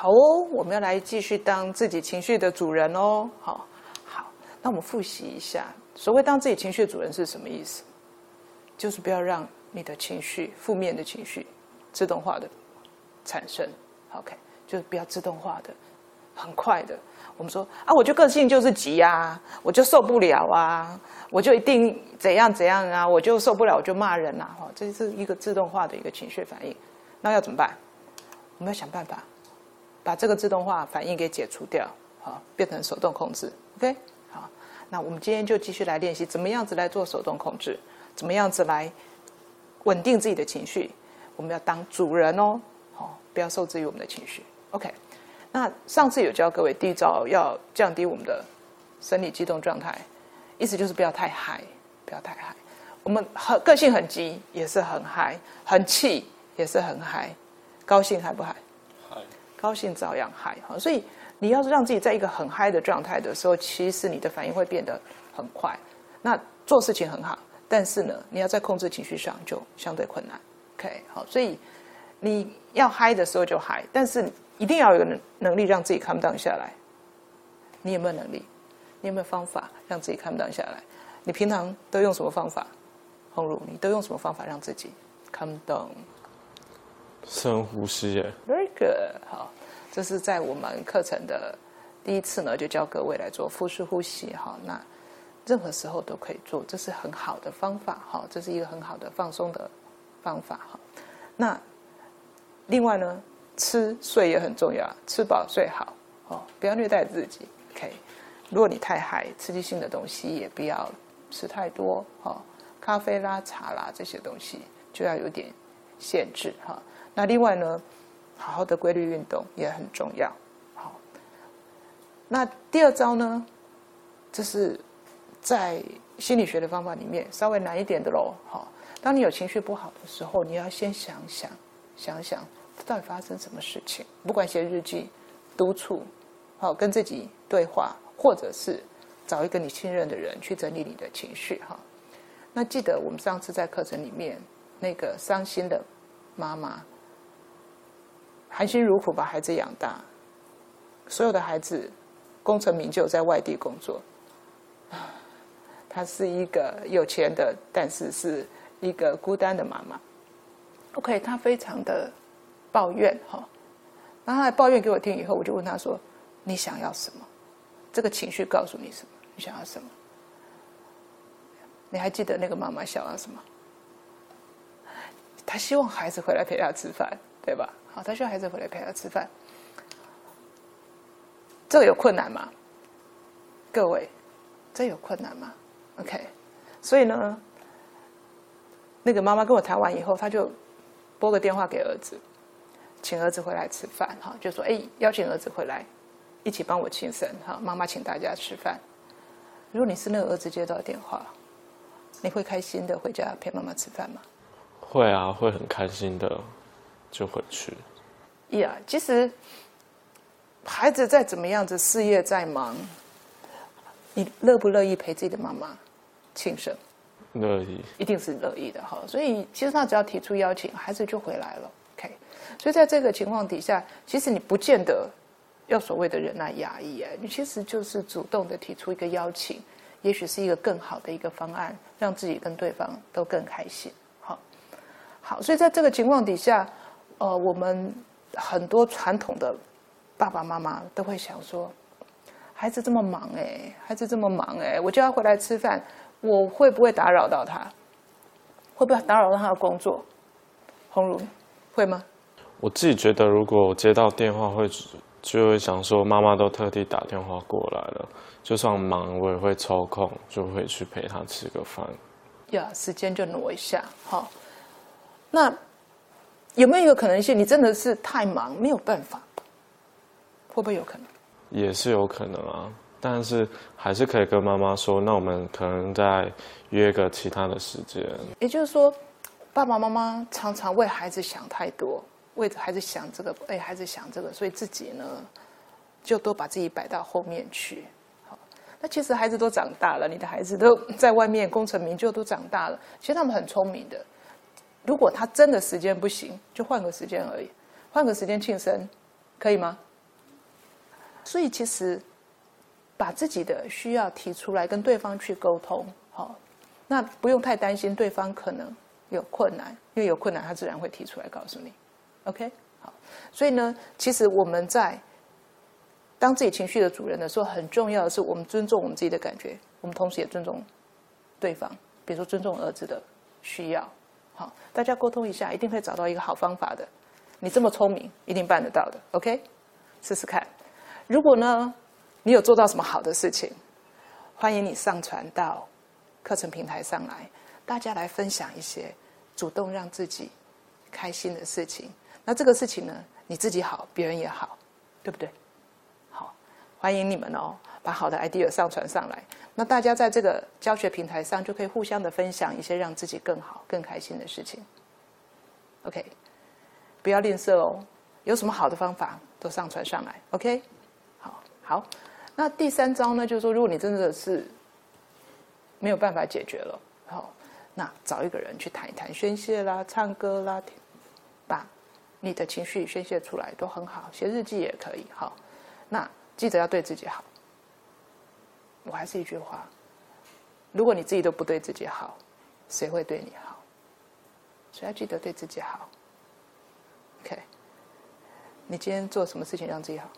好哦，我们要来继续当自己情绪的主人哦。好，好，那我们复习一下，所谓当自己情绪的主人是什么意思？就是不要让你的情绪、负面的情绪自动化的产生。OK，就是不要自动化的、很快的。我们说啊，我就个性就是急啊，我就受不了啊，我就一定怎样怎样啊，我就受不了，我就骂人呐。哈，这是一个自动化的一个情绪反应。那要怎么办？我们要想办法把这个自动化反应给解除掉，好，变成手动控制。OK，好，那我们今天就继续来练习，怎么样子来做手动控制，怎么样子来稳定自己的情绪。我们要当主人哦，好，不要受制于我们的情绪。OK。那上次有教各位第一招要降低我们的生理激动状态，意思就是不要太嗨，不要太嗨。我们很个性很急，也是很嗨；很气也是很嗨。高兴嗨不嗨？高兴照样嗨。好，所以你要是让自己在一个很嗨的状态的时候，其实你的反应会变得很快。那做事情很好，但是呢，你要在控制情绪上就相对困难。OK，好，所以你要嗨的时候就嗨，但是。一定要有能能力让自己 calm down 下来。你有没有能力？你有没有方法让自己 calm down 下来？你平常都用什么方法？红茹，你都用什么方法让自己 calm down？深呼吸耶。Very good。好，这是在我们课程的第一次呢，就教各位来做腹式呼吸。哈，那任何时候都可以做，这是很好的方法。哈，这是一个很好的放松的方法。哈，那另外呢？吃睡也很重要，吃饱睡好哦，不要虐待自己。OK，如果你太嗨，刺激性的东西也不要吃太多哦，咖啡啦、茶啦这些东西就要有点限制哈。那另外呢，好好的规律运动也很重要。好，那第二招呢，这是在心理学的方法里面稍微难一点的喽。好，当你有情绪不好的时候，你要先想想，想想。到底发生什么事情？不管写日记、督促，好跟自己对话，或者是找一个你信任的人去整理你的情绪，哈。那记得我们上次在课程里面那个伤心的妈妈，含辛茹苦把孩子养大，所有的孩子功成名就，在外地工作。她是一个有钱的，但是是一个孤单的妈妈。OK，她非常的。抱怨哈，然后他抱怨给我听以后，我就问他说：“你想要什么？这个情绪告诉你什么？你想要什么？你还记得那个妈妈想要什么？他希望孩子回来陪他吃饭，对吧？好，他希望孩子回来陪他吃饭。这个有困难吗？各位，这有困难吗？OK，所以呢，那个妈妈跟我谈完以后，他就拨个电话给儿子。”请儿子回来吃饭，哈，就说哎，邀请儿子回来，一起帮我庆生，哈，妈妈请大家吃饭。如果你是那个儿子接到电话，你会开心的回家陪妈妈吃饭吗？会啊，会很开心的，就回去。呀，其实孩子再怎么样子，事业再忙，你乐不乐意陪自己的妈妈庆生？乐意，一定是乐意的哈。所以其实他只要提出邀请，孩子就回来了。OK，所以在这个情况底下，其实你不见得要所谓的忍耐压抑，哎，你其实就是主动的提出一个邀请，也许是一个更好的一个方案，让自己跟对方都更开心。好，好，所以在这个情况底下，呃，我们很多传统的爸爸妈妈都会想说，孩子这么忙，哎，孩子这么忙，哎，我叫他回来吃饭，我会不会打扰到他？会不会打扰到他的工作？红茹，会吗？我自己觉得，如果我接到电话，会就会想说，妈妈都特地打电话过来了，就算忙，我也会抽空，就会去陪她吃个饭。呀，时间就挪一下，好。那有没有一个可能性，你真的是太忙，没有办法？会不会有可能？也是有可能啊，但是还是可以跟妈妈说，那我们可能再约个其他的时间。也就是说，爸爸妈妈常常为孩子想太多。为孩子想这个，为，孩子想这个，所以自己呢，就都把自己摆到后面去。好，那其实孩子都长大了，你的孩子都在外面功成名就，都长大了。其实他们很聪明的。如果他真的时间不行，就换个时间而已，换个时间庆生，可以吗？所以其实把自己的需要提出来，跟对方去沟通，好，那不用太担心对方可能有困难，因为有困难他自然会提出来告诉你。OK，好，所以呢，其实我们在当自己情绪的主人的时候，很重要的是我们尊重我们自己的感觉，我们同时也尊重对方，比如说尊重儿子的需要。好，大家沟通一下，一定会找到一个好方法的。你这么聪明，一定办得到的。OK，试试看。如果呢，你有做到什么好的事情，欢迎你上传到课程平台上来，大家来分享一些主动让自己开心的事情。那这个事情呢，你自己好，别人也好，对不对？好，欢迎你们哦，把好的 idea 上传上来。那大家在这个教学平台上就可以互相的分享一些让自己更好、更开心的事情。OK，不要吝啬哦，有什么好的方法都上传上来。OK，好，好。那第三招呢，就是说，如果你真的是没有办法解决了，好，那找一个人去谈一谈，宣泄啦，唱歌啦，把你的情绪宣泄出来都很好，写日记也可以。好，那记得要对自己好。我还是一句话：如果你自己都不对自己好，谁会对你好？所以要记得对自己好。OK，你今天做什么事情让自己好？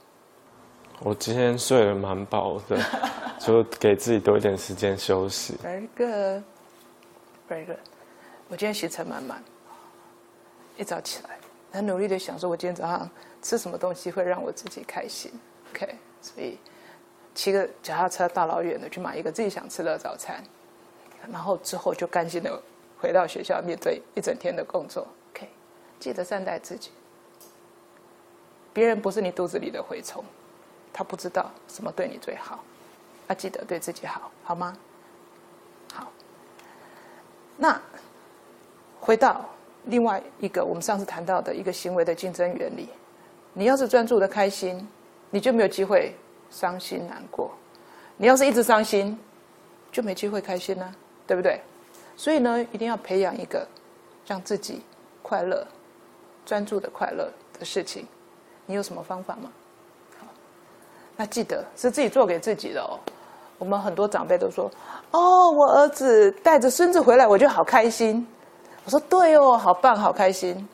我今天睡得蛮饱的，就给自己多一点时间休息。Very good, very good。我今天行程满满，一早起来很努力的想说，我今天早上吃什么东西会让我自己开心。OK，所以。骑个脚踏车大老远的去买一个自己想吃的早餐，然后之后就甘心的回到学校面对一整天的工作。OK，记得善待自己。别人不是你肚子里的蛔虫，他不知道什么对你最好，要记得对自己好，好吗？好。那回到另外一个我们上次谈到的一个行为的竞争原理，你要是专注的开心，你就没有机会。伤心难过，你要是一直伤心，就没机会开心呢，对不对？所以呢，一定要培养一个让自己快乐、专注的快乐的事情。你有什么方法吗？那记得是自己做给自己的哦。我们很多长辈都说：“哦，我儿子带着孙子回来，我就好开心。”我说：“对哦，好棒，好开心。”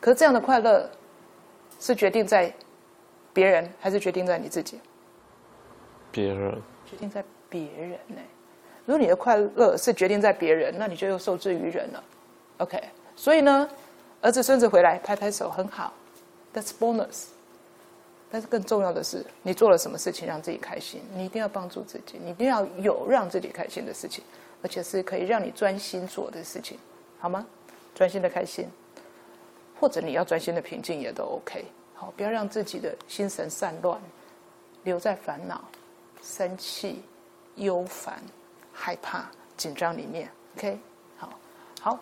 可是这样的快乐是决定在别人，还是决定在你自己？别人决定在别人呢？如果你的快乐是决定在别人，那你就又受制于人了。OK，所以呢，儿子孙子回来拍拍手很好，That's bonus。但是更重要的是，你做了什么事情让自己开心？你一定要帮助自己，你一定要有让自己开心的事情，而且是可以让你专心做的事情，好吗？专心的开心，或者你要专心的平静也都 OK。好，不要让自己的心神散乱，留在烦恼。生气、忧烦、害怕、紧张里面，OK，好，好。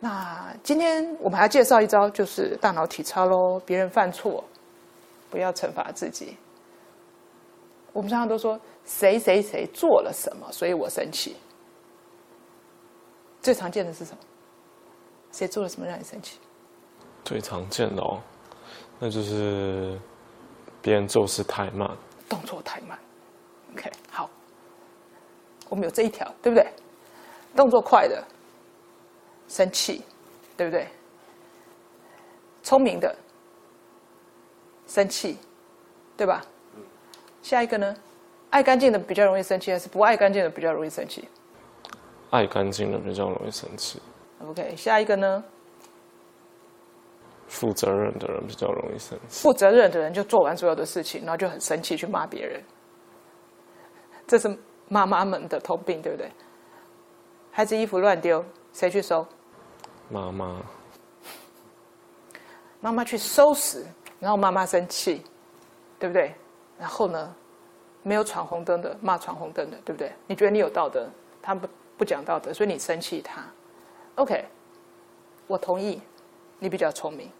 那今天我们还要介绍一招，就是大脑体操喽。别人犯错，不要惩罚自己。我们常常都说谁谁谁做了什么，所以我生气。最常见的是什么？谁做了什么让你生气？最常见的哦，那就是别人做事太慢。动作太慢，OK，好，我们有这一条，对不对？动作快的，生气，对不对？聪明的，生气，对吧？下一个呢？爱干净的比较容易生气，还是不爱干净的比较容易生气？爱干净的比较容易生气。OK，下一个呢？负责任的人比较容易生气。负责任的人就做完所有的事情，然后就很生气去骂别人。这是妈妈们的通病，对不对？孩子衣服乱丢，谁去收？妈妈。妈妈去收拾，然后妈妈生气，对不对？然后呢，没有闯红灯的骂闯红灯的，对不对？你觉得你有道德，他不不讲道德，所以你生气他。OK，我同意，你比较聪明。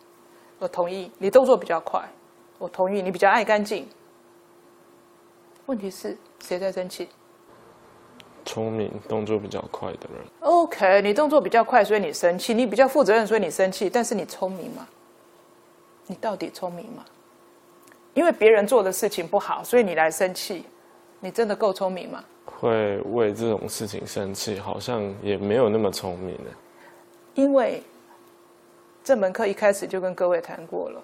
我同意你动作比较快，我同意你比较爱干净。问题是谁在生气？聪明、动作比较快的人。OK，你动作比较快，所以你生气；你比较负责任，所以你生气。但是你聪明吗？你到底聪明吗？因为别人做的事情不好，所以你来生气，你真的够聪明吗？会为这种事情生气，好像也没有那么聪明呢。因为这门课一开始就跟各位谈过了，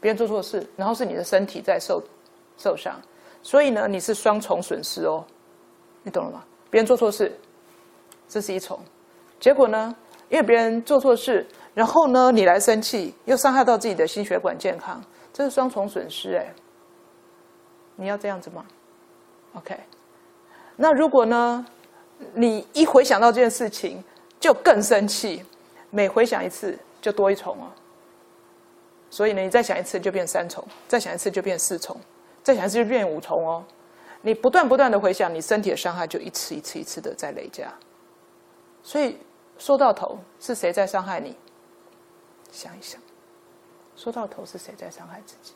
别人做错事，然后是你的身体在受受伤，所以呢，你是双重损失哦，你懂了吗？别人做错事，这是一重，结果呢，因为别人做错事，然后呢，你来生气，又伤害到自己的心血管健康，这是双重损失哎。你要这样子吗？OK，那如果呢，你一回想到这件事情就更生气，每回想一次就多一重哦。所以呢，你再想一次就变三重，再想一次就变四重，再想一次就变五重哦。你不断不断的回想，你身体的伤害就一次一次一次的在累加。所以说到头是谁在伤害你？想一想，说到头是谁在伤害自己？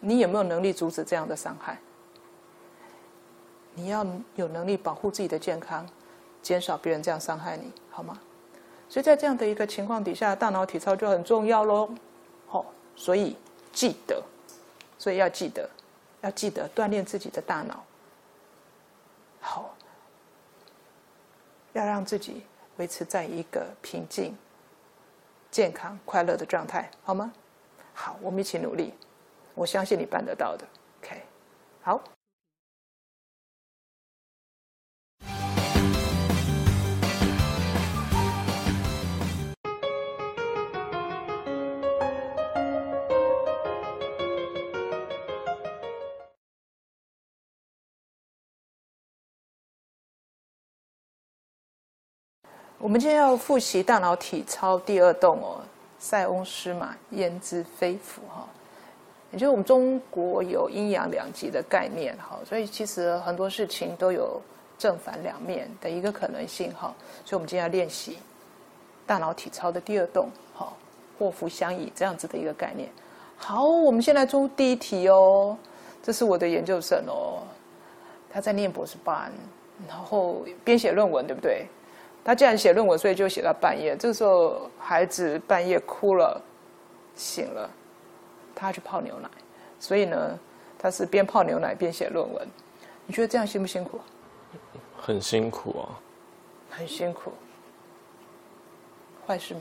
你有没有能力阻止这样的伤害？你要有能力保护自己的健康，减少别人这样伤害你，好吗？所以在这样的一个情况底下，大脑体操就很重要喽。好，所以记得。所以要记得，要记得锻炼自己的大脑。好，要让自己维持在一个平静、健康、快乐的状态，好吗？好，我们一起努力，我相信你办得到的。OK，好。我们今天要复习大脑体操第二动哦，塞翁失马焉知非福哈。也就是我们中国有阴阳两极的概念哈，所以其实很多事情都有正反两面的一个可能性哈。所以我们今天要练习大脑体操的第二动，好，祸福相倚这样子的一个概念。好，我们先来做第一题哦。这是我的研究生哦，他在念博士班，然后编写论文，对不对？他既然写论文，所以就写到半夜。这个时候，孩子半夜哭了，醒了，他去泡牛奶。所以呢，他是边泡牛奶边写论文。你觉得这样辛不辛苦？很辛苦啊。很辛苦。坏事吗？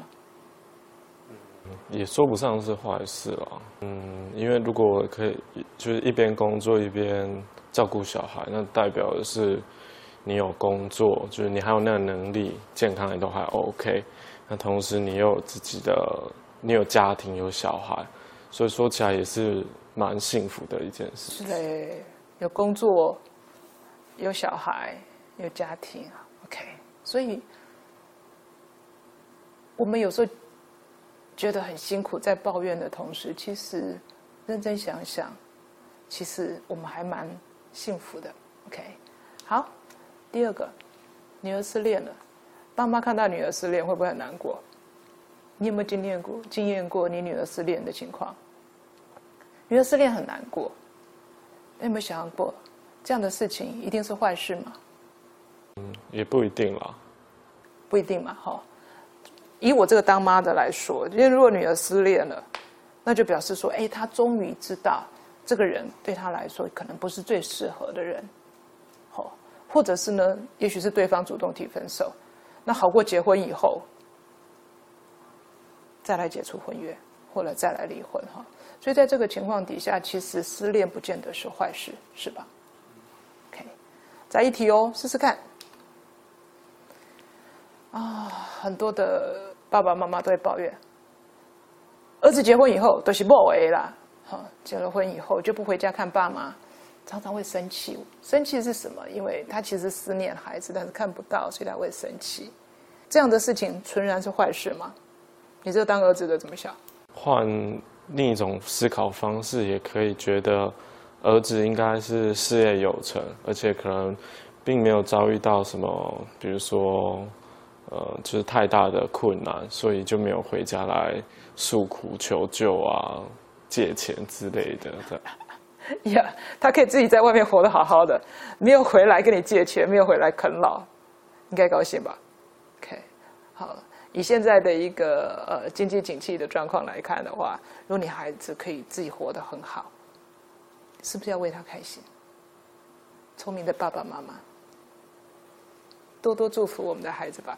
也说不上是坏事了。嗯，因为如果可以，就是一边工作一边照顾小孩，那代表的是。你有工作，就是你还有那个能力，健康也都还 OK。那同时你又有自己的，你有家庭有小孩，所以说起来也是蛮幸福的一件事。是的，有工作，有小孩，有家庭，OK。所以我们有时候觉得很辛苦，在抱怨的同时，其实认真想想，其实我们还蛮幸福的。OK，好。第二个，女儿失恋了，爸妈看到女儿失恋会不会很难过？你有没有经验过经验过你女儿失恋的情况？女儿失恋很难过，你有没有想过这样的事情一定是坏事吗？嗯，也不一定啦。不一定嘛，哈。以我这个当妈的来说，因为如果女儿失恋了，那就表示说，哎，她终于知道这个人对她来说可能不是最适合的人。或者是呢？也许是对方主动提分手，那好过结婚以后再来解除婚约，或者再来离婚哈。所以在这个情况底下，其实失恋不见得是坏事，是吧？OK，再一题哦，试试看。啊，很多的爸爸妈妈都会抱怨，儿子结婚以后都是莫为啦，哈，结了婚以后就不回家看爸妈。常常会生气，生气是什么？因为他其实思念孩子，但是看不到，所以他会生气。这样的事情纯然是坏事吗？你这当儿子的怎么想？换另一种思考方式，也可以觉得儿子应该是事业有成，而且可能并没有遭遇到什么，比如说呃，就是太大的困难，所以就没有回家来诉苦求救啊，借钱之类的。呀，他可以自己在外面活得好好的，没有回来跟你借钱，没有回来啃老，应该高兴吧？OK，好，以现在的一个呃经济景气的状况来看的话，如果你孩子可以自己活得很好，是不是要为他开心？聪明的爸爸妈妈，多多祝福我们的孩子吧。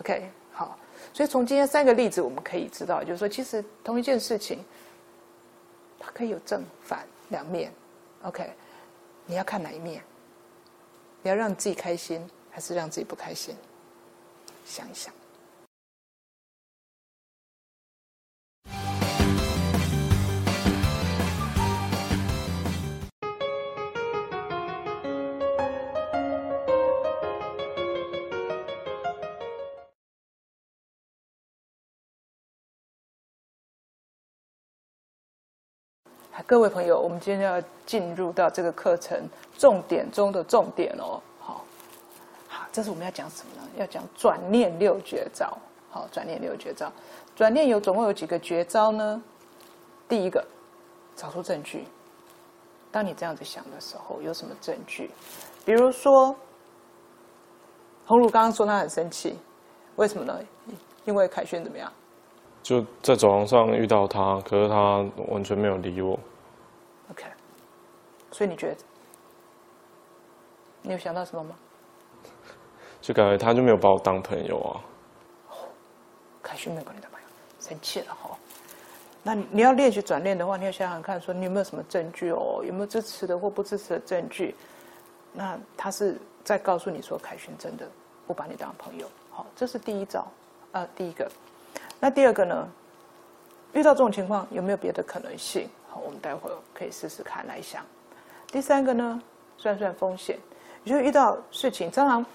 OK，好。所以从今天三个例子，我们可以知道，就是说，其实同一件事情，它可以有正反两面。OK，你要看哪一面？你要让自己开心，还是让自己不开心？想一想。各位朋友，我们今天要进入到这个课程重点中的重点哦。好，好，这是我们要讲什么呢？要讲转念六绝招。好，转念六绝招。转念有总共有几个绝招呢？第一个，找出证据。当你这样子想的时候，有什么证据？比如说，红茹刚刚说他很生气，为什么呢？因为凯旋怎么样？就在走廊上遇到他，可是他完全没有理我。所以你觉得，你有想到什么吗？就感觉他就没有把我当朋友啊。凯勋没有把你当朋友，生气了哈。那你要练习转念的话，你要想想看，说你有没有什么证据哦？有没有支持的或不支持的证据？那他是在告诉你说，凯旋真的不把你当朋友。好，这是第一招，呃，第一个。那第二个呢？遇到这种情况，有没有别的可能性？好我们待会儿可以试试看来想。第三个呢，算算风险。你就遇到事情，常常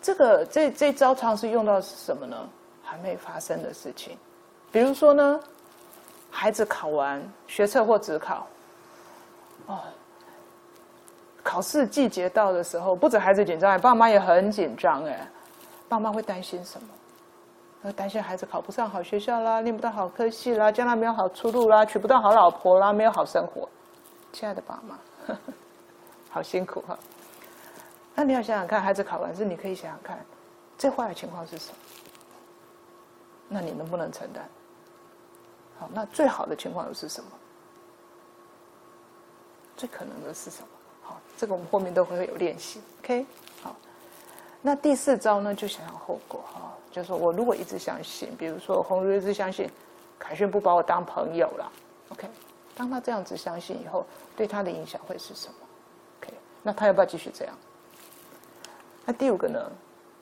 这个这这招常是用到什么呢？还没发生的事情，比如说呢，孩子考完学测或职考，哦，考试季节到的时候，不止孩子紧张，爸妈也很紧张哎。爸妈会担心什么？会担心孩子考不上好学校啦，念不到好科系啦，将来没有好出路啦，娶不到好老婆啦，没有好生活。亲爱的爸妈，好辛苦哈。那你要想想看，孩子考完试，你可以想想看，最坏的情况是什么？那你能不能承担？好，那最好的情况又是什么？最可能的是什么？好，这个我们后面都会有练习。OK，好。那第四招呢，就想想后果哈。就是说我如果一直相信，比如说红如一直相信凯旋不把我当朋友了，OK？当他这样子相信以后，对他的影响会是什么？OK？那他要不要继续这样？那第五个呢，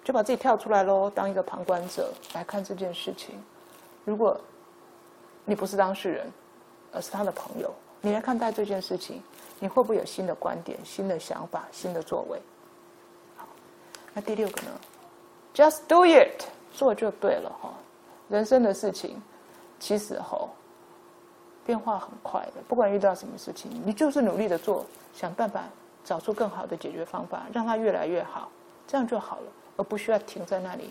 就把自己跳出来喽，当一个旁观者来看这件事情。如果你不是当事人，而是他的朋友，你来看待这件事情，你会不会有新的观点、新的想法、新的作为？好，那第六个呢？Just do it。做就对了哈，人生的事情，其实哈，变化很快的。不管遇到什么事情，你就是努力的做，想办法找出更好的解决方法，让它越来越好，这样就好了，而不需要停在那里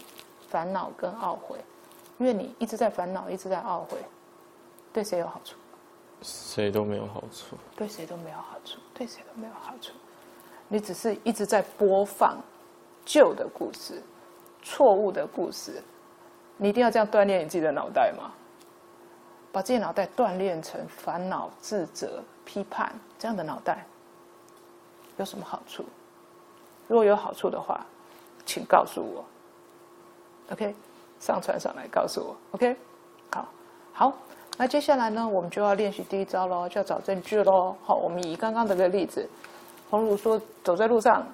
烦恼跟懊悔。因为你一直在烦恼，一直在懊悔，对谁有好处？谁都没有好处。对谁都没有好处，对谁都没有好处。你只是一直在播放旧的故事。错误的故事，你一定要这样锻炼你自己的脑袋吗？把自己脑袋锻炼成烦恼、自责、批判这样的脑袋，有什么好处？如果有好处的话，请告诉我。OK，上传上来告诉我。OK，好，好，那接下来呢，我们就要练习第一招喽，就要找证据喽。好，我们以刚刚这个例子，红如说走在路上，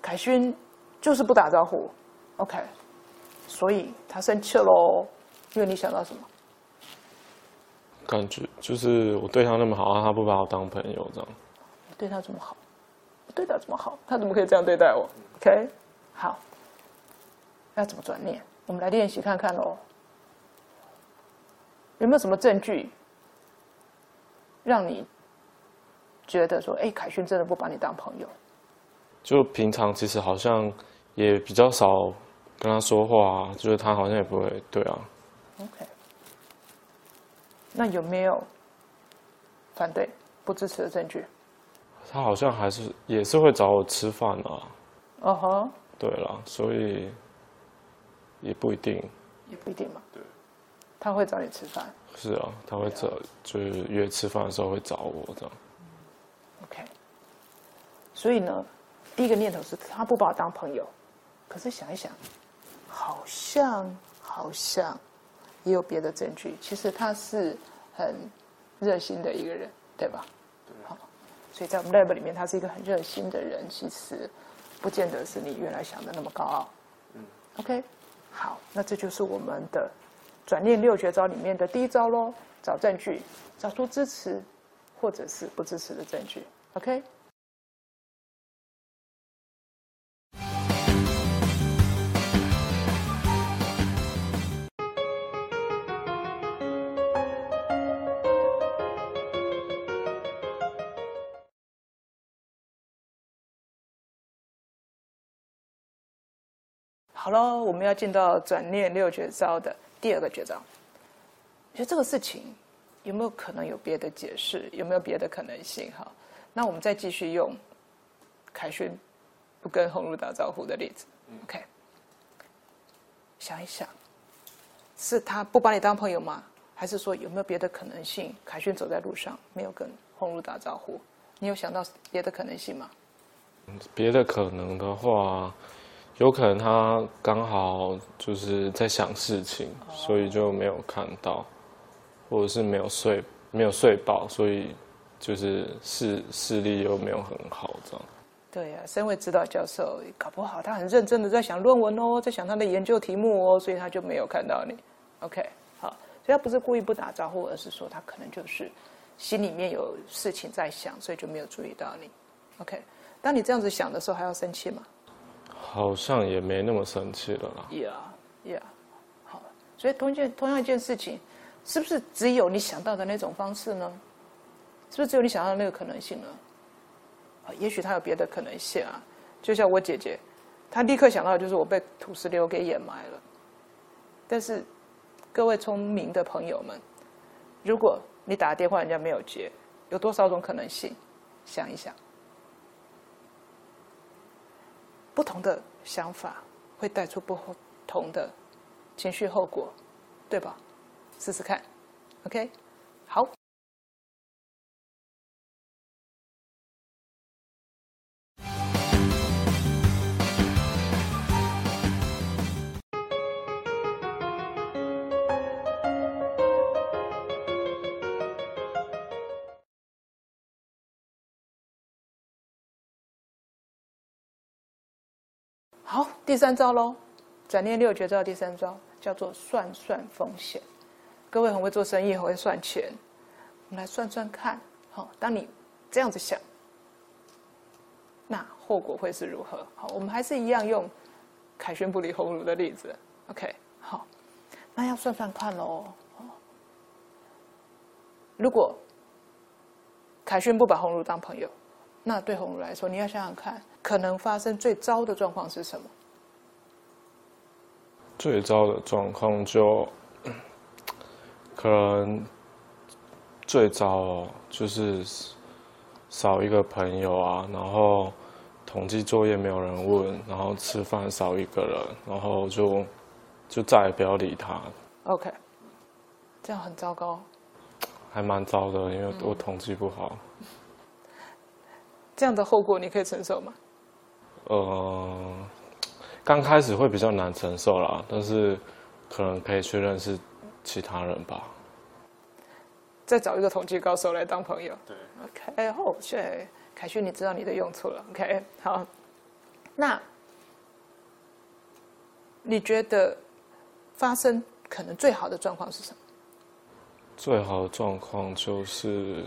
凯勋就是不打招呼。OK，所以他生气喽，因为你想到什么？感觉就是我对他那么好，他不把我当朋友这样。对他这么好，我对他这么好，他怎么可以这样对待我？OK，好，要怎么转念？我们来练习看看喽。有没有什么证据让你觉得说，哎，凯勋真的不把你当朋友？就平常其实好像也比较少。跟他说话，就是他好像也不会对啊。OK，那有没有反对、不支持的证据？他好像还是也是会找我吃饭啊。哦呵。对了，所以也不一定。也不一定嘛。对，他会找你吃饭。是啊，他会找，就是约吃饭的时候会找我这样。OK。所以呢，第一个念头是他不把我当朋友，可是想一想，好像好像也有别的证据，其实他是很热心的一个人，对吧？好，所以在我们 lab 里面，他是一个很热心的人，其实不见得是你原来想的那么高傲。嗯 OK，好，那这就是我们的转念六绝招里面的第一招喽，找证据，找出支持或者是不支持的证据。OK。好了，我们要进到转念六绝招的第二个绝招。你觉得这个事情有没有可能有别的解释？有没有别的可能性？哈，那我们再继续用凯旋不跟红茹打招呼的例子。OK，想一想，是他不把你当朋友吗？还是说有没有别的可能性？凯旋走在路上没有跟红茹打招呼，你有想到别的可能性吗？别的可能的话，有可能他刚好就是在想事情，所以就没有看到，或者是没有睡没有睡饱，所以就是视视力又没有很好这样。对呀、身为指导教授，搞不好他很认真的在想论文哦，在想他的研究题目哦，所以他就没有看到你。OK，好，所以他不是故意不打招呼，而是说他可能就是心里面有事情在想，所以就没有注意到你。OK，当你这样子想的时候，还要生气吗好像也没那么生气了啦。？Yeah，Yeah，好，所以同一件同样一件事情，是不是只有你想到的那种方式呢？是不是只有你想到的那个可能性呢？啊也许他有别的可能性啊，就像我姐姐，她立刻想到的就是我被土石流给掩埋了。但是，各位聪明的朋友们，如果你打电话人家没有接，有多少种可能性？想一想，不同的想法会带出不同的情绪后果，对吧？试试看，OK，第三招喽，转念六绝招第三招叫做算算风险。各位很会做生意，很会算钱，我们来算算看。好，当你这样子想，那后果会是如何？好，我们还是一样用凯旋不离红炉的例子。OK，好，那要算算看喽。如果凯旋不把红炉当朋友，那对红炉来说，你要想想看，可能发生最糟的状况是什么？最糟的状况就可能最糟哦，就是少一个朋友啊，然后统计作业没有人问，然后吃饭少一个人，然后就就再也不要理他，OK，这样很糟糕。还蛮糟的，因为我统计不好。这样的后果你可以承受吗？呃，刚开始会比较难承受啦，但是可能可以去认识其他人吧。再找一个统计高手来当朋友。对，OK，哦，谢凯旋，你知道你的用处了。OK，好，那你觉得发生可能最好的状况是什么？最好的状况就是，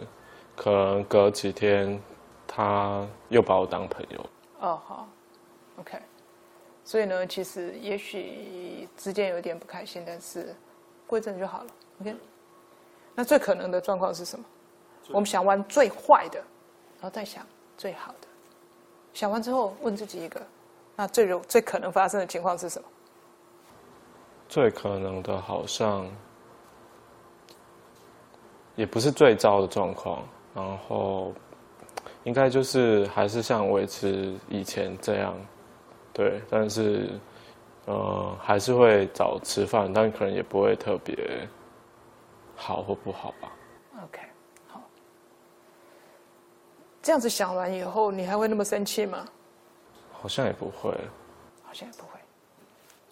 可能隔几天他又把我当朋友。哦，好，OK。所以呢，其实也许之间有一点不开心，但是过一阵就好了。OK。那最可能的状况是什么？我们想完最坏的，然后再想最好的。想完之后，问自己一个：那最有最可能发生的情况是什么？最可能的好像也不是最糟的状况，然后应该就是还是像维持以前这样，对，但是呃，还是会找吃饭，但可能也不会特别好或不好吧。OK，好。这样子想完以后，你还会那么生气吗？好像也不会。好像也不会。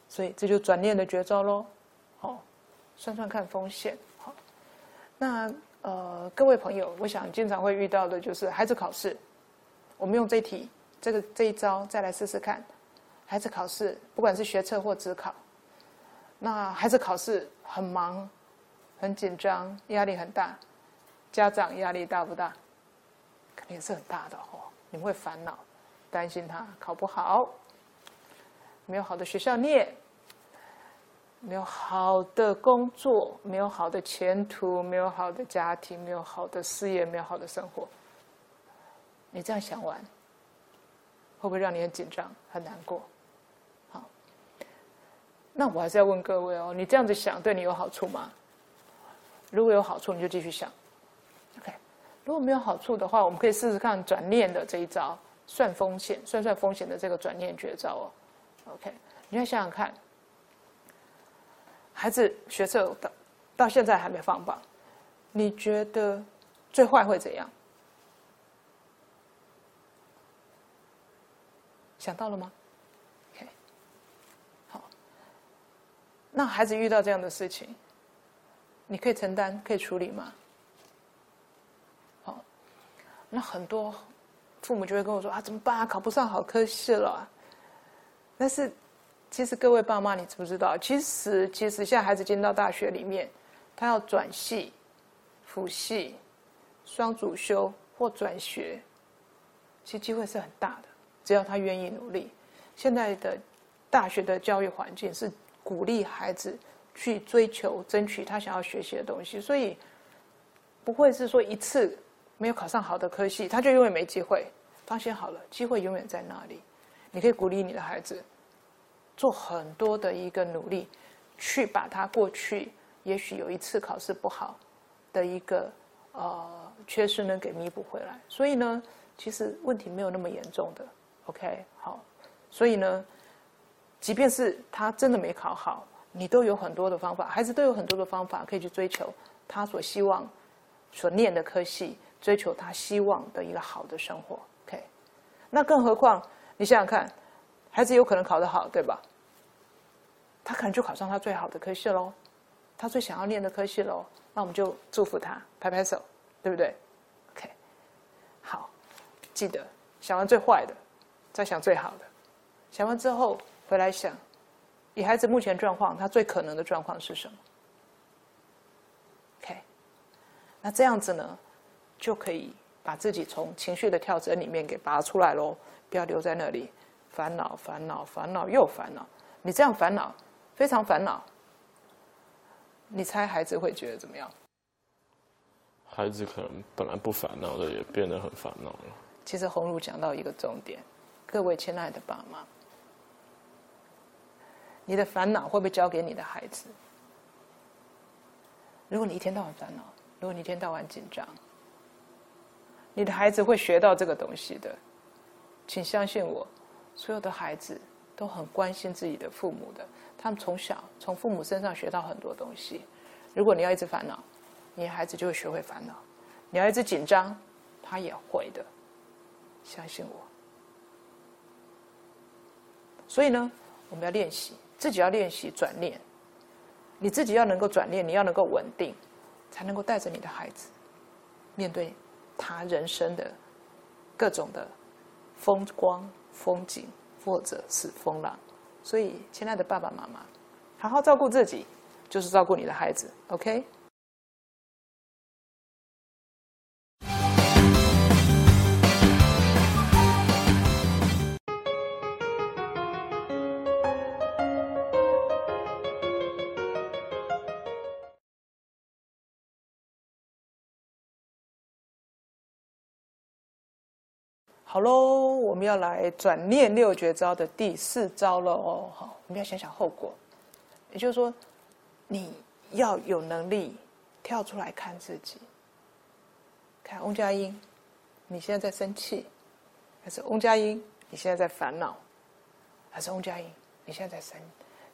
所以这就转念的绝招喽。好，算算看风险。好，那呃，各位朋友，我想经常会遇到的就是孩子考试，我们用这题这个这一招再来试试看。孩子考试，不管是学测或职考，那孩子考试很忙、很紧张、压力很大，家长压力大不大？肯定是很大的哦。你们会烦恼，担心他考不好，没有好的学校念，没有好的工作，没有好的前途，没有好的家庭，没有好的事业，没有好的生活。你这样想完，会不会让你很紧张、很难过？那我还是要问各位哦，你这样子想对你有好处吗？如果有好处，你就继续想。OK，如果没有好处的话，我们可以试试看转念的这一招，算风险、算算风险的这个转念绝招哦。OK，你要想想看，孩子学车到到现在还没放榜，你觉得最坏会怎样？想到了吗？OK，好。那孩子遇到这样的事情，你可以承担、可以处理吗？好，那很多父母就会跟我说啊，怎么办啊？考不上好科系了。但是，其实各位爸妈，你知不知道？其实，其实现在孩子进到大学里面，他要转系、辅系、双主修或转学，其实机会是很大的，只要他愿意努力。现在的大学的教育环境是鼓励孩子去追求、争取他想要学习的东西，所以不会是说一次没有考上好的科系，他就永远没机会。放心好了，机会永远在那里。你可以鼓励你的孩子做很多的一个努力，去把他过去也许有一次考试不好的一个呃缺失呢给弥补回来。所以呢，其实问题没有那么严重的。OK，好，所以呢，即便是他真的没考好，你都有很多的方法，孩子都有很多的方法可以去追求他所希望、所念的科系，追求他希望的一个好的生活。OK，那更何况。你想想看，孩子有可能考得好，对吧？他可能就考上他最好的科系喽，他最想要念的科系喽。那我们就祝福他，拍拍手，对不对？OK，好，记得想完最坏的，再想最好的。想完之后回来想，以孩子目前状况，他最可能的状况是什么？OK，那这样子呢，就可以把自己从情绪的跳针里面给拔出来喽。不要留在那里，烦恼、烦恼、烦恼又烦恼。你这样烦恼，非常烦恼。你猜孩子会觉得怎么样？孩子可能本来不烦恼的，也变得很烦恼了。其实红茹讲到一个重点，各位亲爱的爸妈，你的烦恼会不会交给你的孩子？如果你一天到晚烦恼，如果你一天到晚紧张，你的孩子会学到这个东西的。请相信我，所有的孩子都很关心自己的父母的。他们从小从父母身上学到很多东西。如果你要一直烦恼，你的孩子就会学会烦恼；你要一直紧张，他也会的。相信我。所以呢，我们要练习，自己要练习转念。你自己要能够转念，你要能够稳定，才能够带着你的孩子面对他人生的各种的。风光、风景，或者是风浪，所以，亲爱的爸爸妈妈，好好照顾自己，就是照顾你的孩子。OK。好喽，我们要来转念六绝招的第四招了哦。好，我们要想想后果，也就是说，你要有能力跳出来看自己。看翁佳音，你现在在生气，还是翁佳音你现在在烦恼，还是翁佳音你现在在生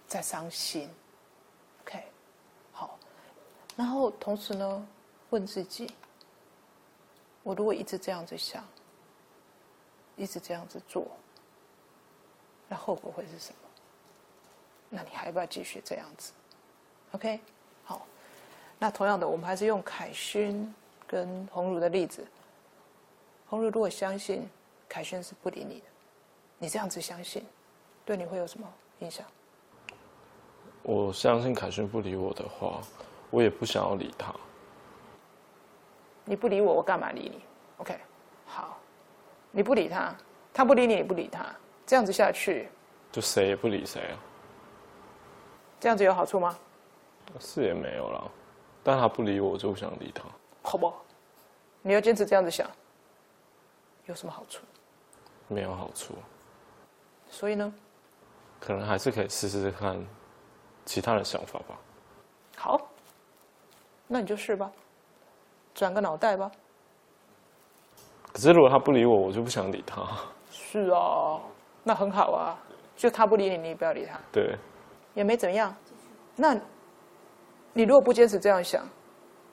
在伤心。OK，好，然后同时呢，问自己：我如果一直这样子想，一直这样子做，那后果会是什么？那你还要不要继续这样子？OK，好，那同样的，我们还是用凯勋跟红儒的例子。红儒如果相信凯勋是不理你的，你这样子相信，对你会有什么影响？我相信凯勋不理我的话，我也不想要理他。你不理我，我干嘛理你？OK，好，你不理他，他不理你，你不理他，这样子下去，就谁也不理谁啊。这样子有好处吗？是也没有了，但他不理我，我就不想理他。好不？你要坚持这样子想，有什么好处？没有好处。所以呢？可能还是可以试试看其他的想法吧。好，那你就试吧，转个脑袋吧。可是如果他不理我，我就不想理他。是啊，那很好啊，就他不理你，你也不要理他。对。也没怎么样，那，你如果不坚持这样想，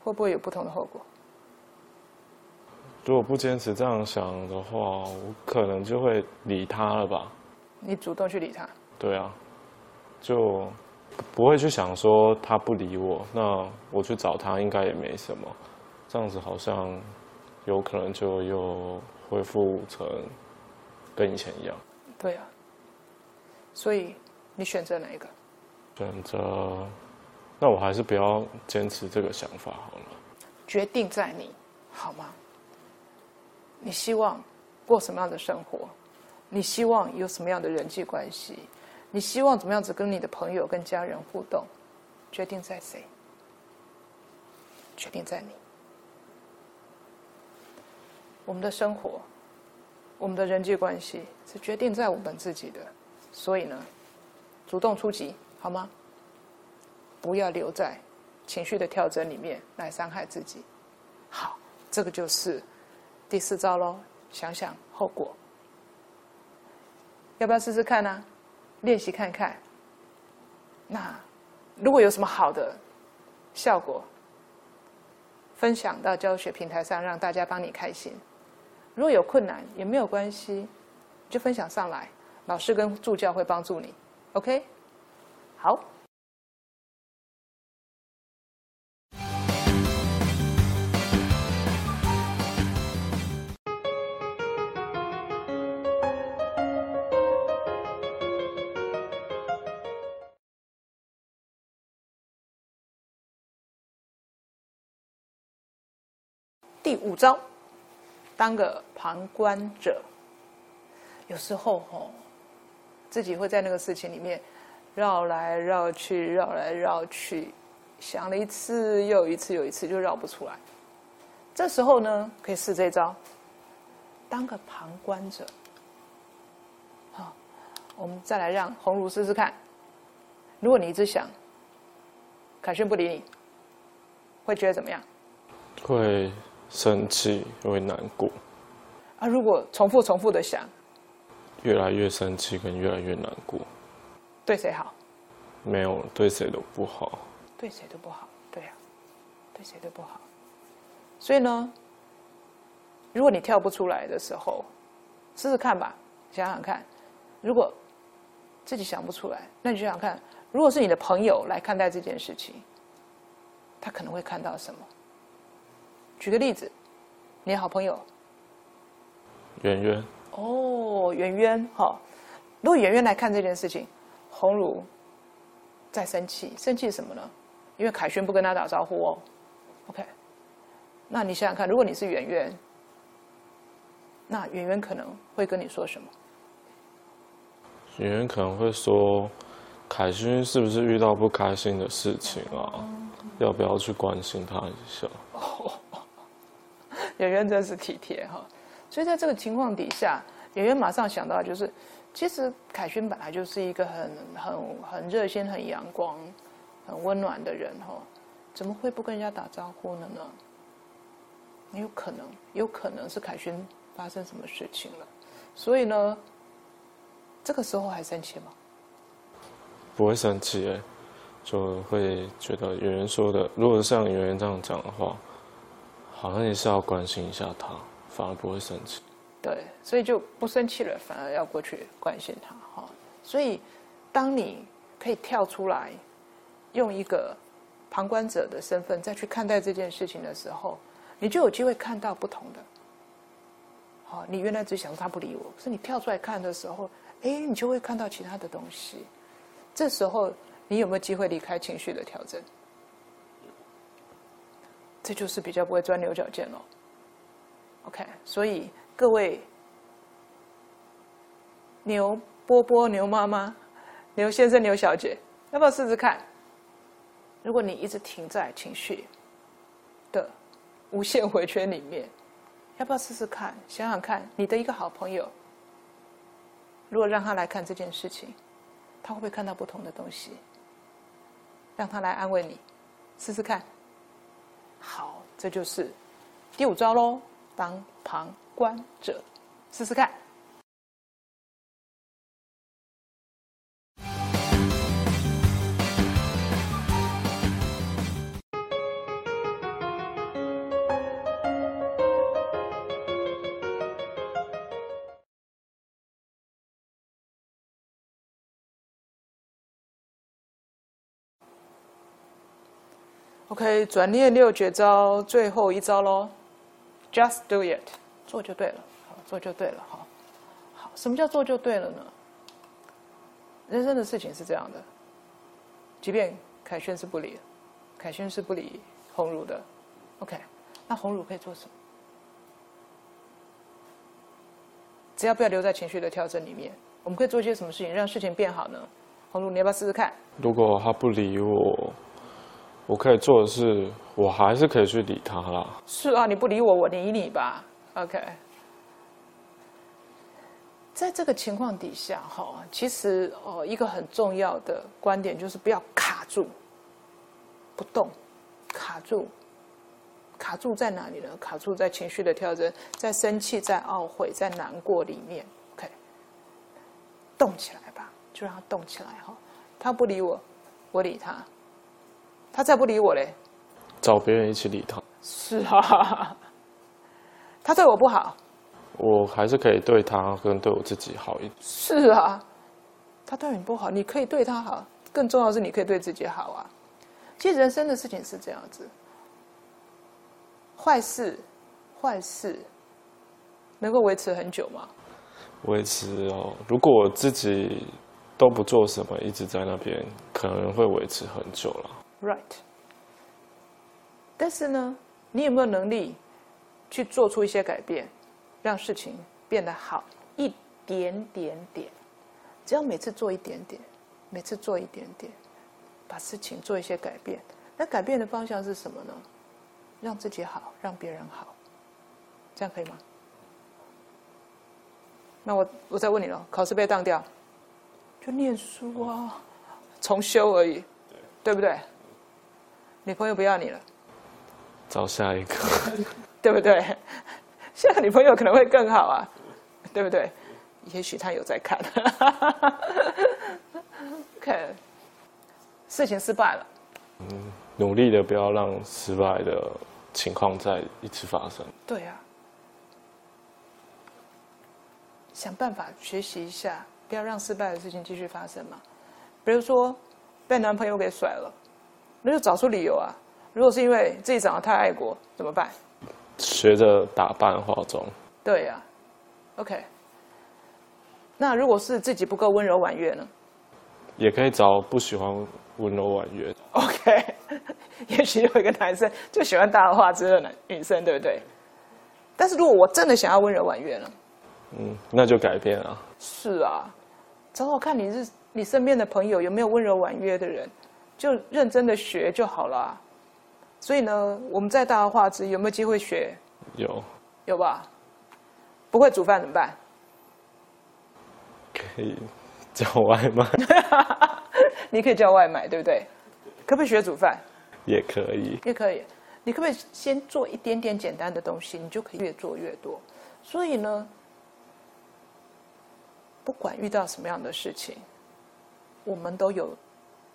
会不会有不同的后果？如果不坚持这样想的话，我可能就会理他了吧。你主动去理他？对啊，就不会去想说他不理我，那我去找他应该也没什么。这样子好像有可能就又恢复成跟以前一样。对啊，所以你选择哪一个？选择，那我还是不要坚持这个想法好了。决定在你，好吗？你希望过什么样的生活？你希望有什么样的人际关系？你希望怎么样子跟你的朋友、跟家人互动？决定在谁？决定在你。我们的生活，我们的人际关系是决定在我们自己的，所以呢，主动出击。好吗？不要留在情绪的跳针里面来伤害自己。好，这个就是第四招喽。想想后果，要不要试试看呢？练习看看。那如果有什么好的效果，分享到教学平台上，让大家帮你开心。如果有困难也没有关系，就分享上来，老师跟助教会帮助你。OK。好，第五招，当个旁观者。有时候吼，自己会在那个事情里面。绕来绕去，绕来绕去，想了一次又一次又一次，就绕不出来。这时候呢，可以试这招，当个旁观者。好，我们再来让红茹试试看。如果你一直想，凯旋不理你，会觉得怎么样？会生气，会难过。啊，如果重复重复的想，越来越生气，跟越来越难过。对谁好？没有对谁都不好。对谁都不好，对呀，对谁都不好。所以呢，如果你跳不出来的时候，试试看吧，想想看。如果自己想不出来，那你就想看，如果是你的朋友来看待这件事情，他可能会看到什么？举个例子，你的好朋友圆圆。哦，圆圆，哈。如果圆圆来看这件事情。红儒在生气，生气什么呢？因为凯旋不跟他打招呼哦。OK，那你想想看，如果你是圆圆，那圆圆可能会跟你说什么？圆圆可能会说：“凯旋是不是遇到不开心的事情啊？要不要去关心他一下？”圆圆真是体贴哈。所以在这个情况底下，圆圆马上想到就是。其实凯旋本来就是一个很很很热心、很阳光、很温暖的人哈，怎么会不跟人家打招呼了呢？有可能，有可能是凯旋发生什么事情了，所以呢，这个时候还生气吗？不会生气，就会觉得圆圆说的，如果像圆圆这样讲的话，好像也是要关心一下他，反而不会生气。对，所以就不生气了，反而要过去关心他哈。所以，当你可以跳出来，用一个旁观者的身份再去看待这件事情的时候，你就有机会看到不同的。好，你原来只想他不理我，可是你跳出来看的时候，哎，你就会看到其他的东西。这时候，你有没有机会离开情绪的调整？这就是比较不会钻牛角尖喽。OK，所以。各位牛波波、牛妈妈、牛先生、牛小姐，要不要试试看？如果你一直停在情绪的无限回圈里面，要不要试试看？想想看，你的一个好朋友，如果让他来看这件事情，他会不会看到不同的东西？让他来安慰你，试试看。好，这就是第五招喽，当旁。观者，试试看。OK，转念六绝招最后一招喽，Just do it。做就对了，好，做就对了，好，好，什么叫做就对了呢？人生的事情是这样的，即便凯旋是不理，凯旋是不理鸿儒的，OK，那鸿儒可以做什么？只要不要留在情绪的调整里面，我们可以做一些什么事情让事情变好呢？红儒，你要不要试试看？如果他不理我，我可以做的是，我还是可以去理他啦。是啊，你不理我，我理你吧。OK，在这个情况底下，哈，其实哦，一个很重要的观点就是不要卡住，不动，卡住，卡住在哪里呢？卡住在情绪的调整，在生气、在懊悔、在难过里面。OK，动起来吧，就让他动起来哈。他不理我，我理他。他再不理我嘞，找别人一起理他。是啊。他对我不好，我还是可以对他跟对我自己好一点。是啊，他对你不好，你可以对他好。更重要的是，你可以对自己好啊。其实人生的事情是这样子，坏事，坏事能够维持很久吗？维持哦，如果我自己都不做什么，一直在那边，可能会维持很久了。Right。但是呢，你有没有能力？去做出一些改变，让事情变得好一点点点。只要每次做一点点，每次做一点点，把事情做一些改变。那改变的方向是什么呢？让自己好，让别人好，这样可以吗？那我我再问你了，考试被当掉，就念书啊，重修而已，对不对？女朋友不要你了，找下一个。对不对？下个女朋友可能会更好啊，对不对？也许他有在看。OK，事情失败了。嗯，努力的不要让失败的情况再一次发生。对啊，想办法学习一下，不要让失败的事情继续发生嘛。比如说被男朋友给甩了，那就找出理由啊。如果是因为自己长得太爱国，怎么办？学着打扮化妆，对呀，OK。那如果是自己不够温柔婉约呢？也可以找不喜欢温柔婉约的。OK，也许有一个男生就喜欢大而化之的男女生，对不对？但是如果我真的想要温柔婉约呢？嗯，那就改变啊。是啊，找找看你是你身边的朋友有没有温柔婉约的人，就认真的学就好了。所以呢，我们在大而化之有没有机会学？有，有吧？不会煮饭怎么办？可以叫外卖。你可以叫外卖，对不对？可不可以学煮饭？也可以，也可以。你可不可以先做一点点简单的东西？你就可以越做越多。所以呢，不管遇到什么样的事情，我们都有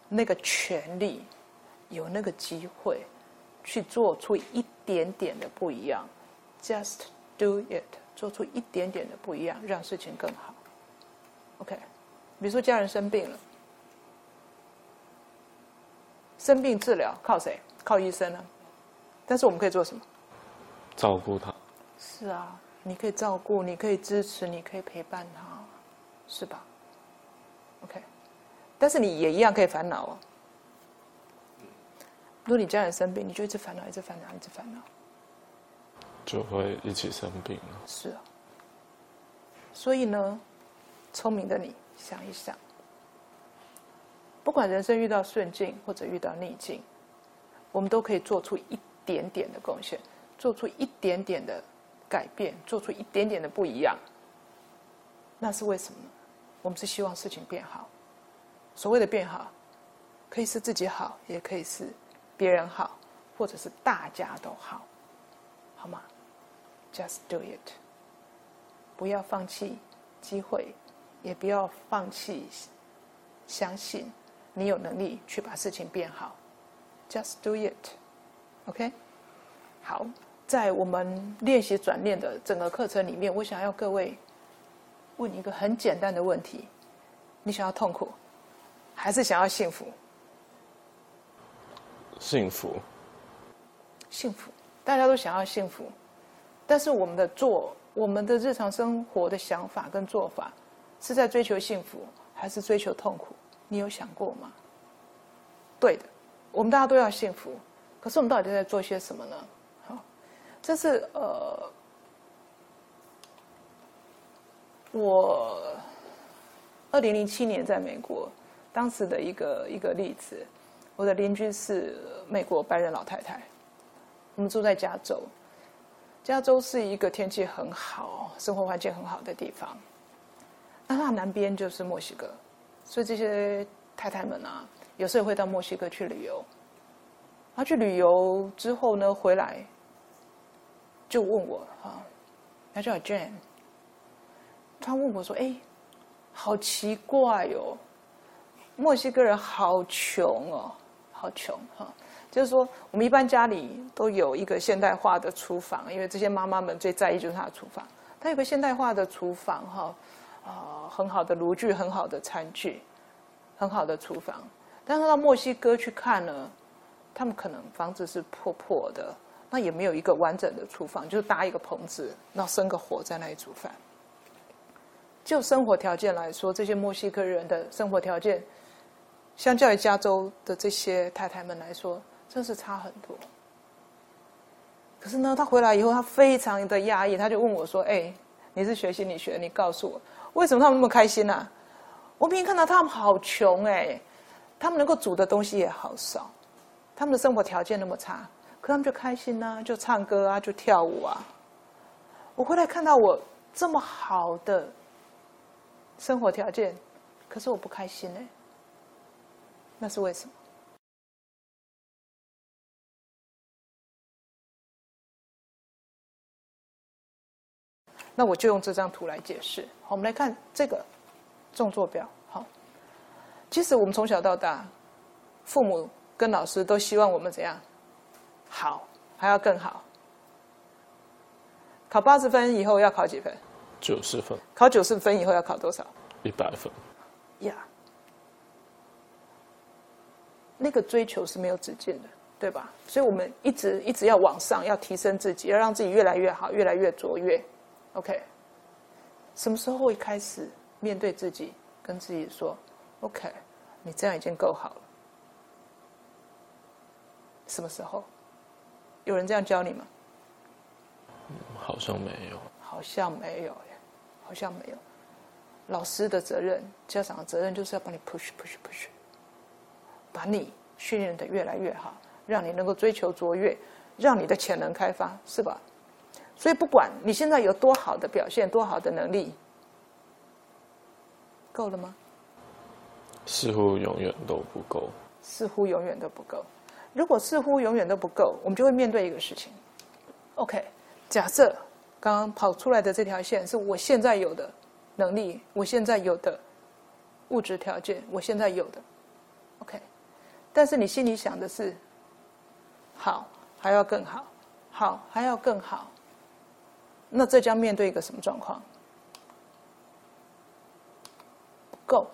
那个权利，有那个机会，去做出一点点的不一样，just do it，做出一点点的不一样，让事情更好。OK，比如说家人生病了，生病治疗靠谁？靠医生呢？但是我们可以做什么？照顾他。是啊，你可以照顾，你可以支持，你可以陪伴他，是吧但是你也一样可以烦恼哦。如果你家人生病，你就一直烦恼，一直烦恼，一直烦恼，就会一起生病了。是啊。所以呢，聪明的你想一想，不管人生遇到顺境或者遇到逆境，我们都可以做出一点点的贡献，做出一点点的改变，做出一点点的不一样。那是为什么呢？我们是希望事情变好。所谓的变好，可以是自己好，也可以是别人好，或者是大家都好，好吗？Just do it。不要放弃机会，也不要放弃相信你有能力去把事情变好。Just do it，OK？好，在我们练习转念的整个课程里面，我想要各位问一个很简单的问题：你想要痛苦，还是想要幸福？幸福。幸福，大家都想要幸福，但是我们的做，我们的日常生活的想法跟做法，是在追求幸福，还是追求痛苦？你有想过吗？对的，我们大家都要幸福，可是我们到底在做些什么呢？好，这是呃，我二零零七年在美国当时的一个一个例子。我的邻居是美国白人老太太，我们住在加州。加州是一个天气很好、生活环境很好的地方。那它南边就是墨西哥，所以这些太太们啊，有时候会到墨西哥去旅游。她去旅游之后呢，回来就问我哈，他叫 Jane，他问我说：“哎，好奇怪哦，墨西哥人好穷哦。”好穷哈，就是说，我们一般家里都有一个现代化的厨房，因为这些妈妈们最在意就是她的厨房。她有个现代化的厨房哈，啊，很好的炉具，很好的餐具，很好的厨房。但是到墨西哥去看呢，他们可能房子是破破的，那也没有一个完整的厨房，就是搭一个棚子，然后生个火在那里煮饭。就生活条件来说，这些墨西哥人的生活条件。相较于加州的这些太太们来说，真是差很多。可是呢，他回来以后，他非常的压抑，他就问我说：“哎，你是学心理学，你告诉我，为什么他们那么开心呢？我明明看到他们好穷哎，他们能够煮的东西也好少，他们的生活条件那么差，可他们就开心呐，就唱歌啊，就跳舞啊。我回来看到我这么好的生活条件，可是我不开心哎。”那是为什么？那我就用这张图来解释。好，我们来看这个纵坐标。好，其实我们从小到大，父母跟老师都希望我们怎样？好，还要更好。考八十分以后要考几分？九十分。考九十分以后要考多少？一百分。呀。那个追求是没有止境的，对吧？所以我们一直一直要往上，要提升自己，要让自己越来越好，越来越卓越。OK，什么时候会开始面对自己，跟自己说：“OK，你这样已经够好了。”什么时候？有人这样教你吗？好像没有。好像没有耶，好像没有。老师的责任，家长的责任，就是要帮你 push push push。把你训练的越来越好，让你能够追求卓越，让你的潜能开发，是吧？所以不管你现在有多好的表现，多好的能力，够了吗？似乎永远都不够。似乎永远都不够。如果似乎永远都不够，我们就会面对一个事情。OK，假设刚刚跑出来的这条线是我现在有的能力，我现在有的物质条件，我现在有的。但是你心里想的是，好，还要更好，好，还要更好。那这将面对一个什么状况？不够，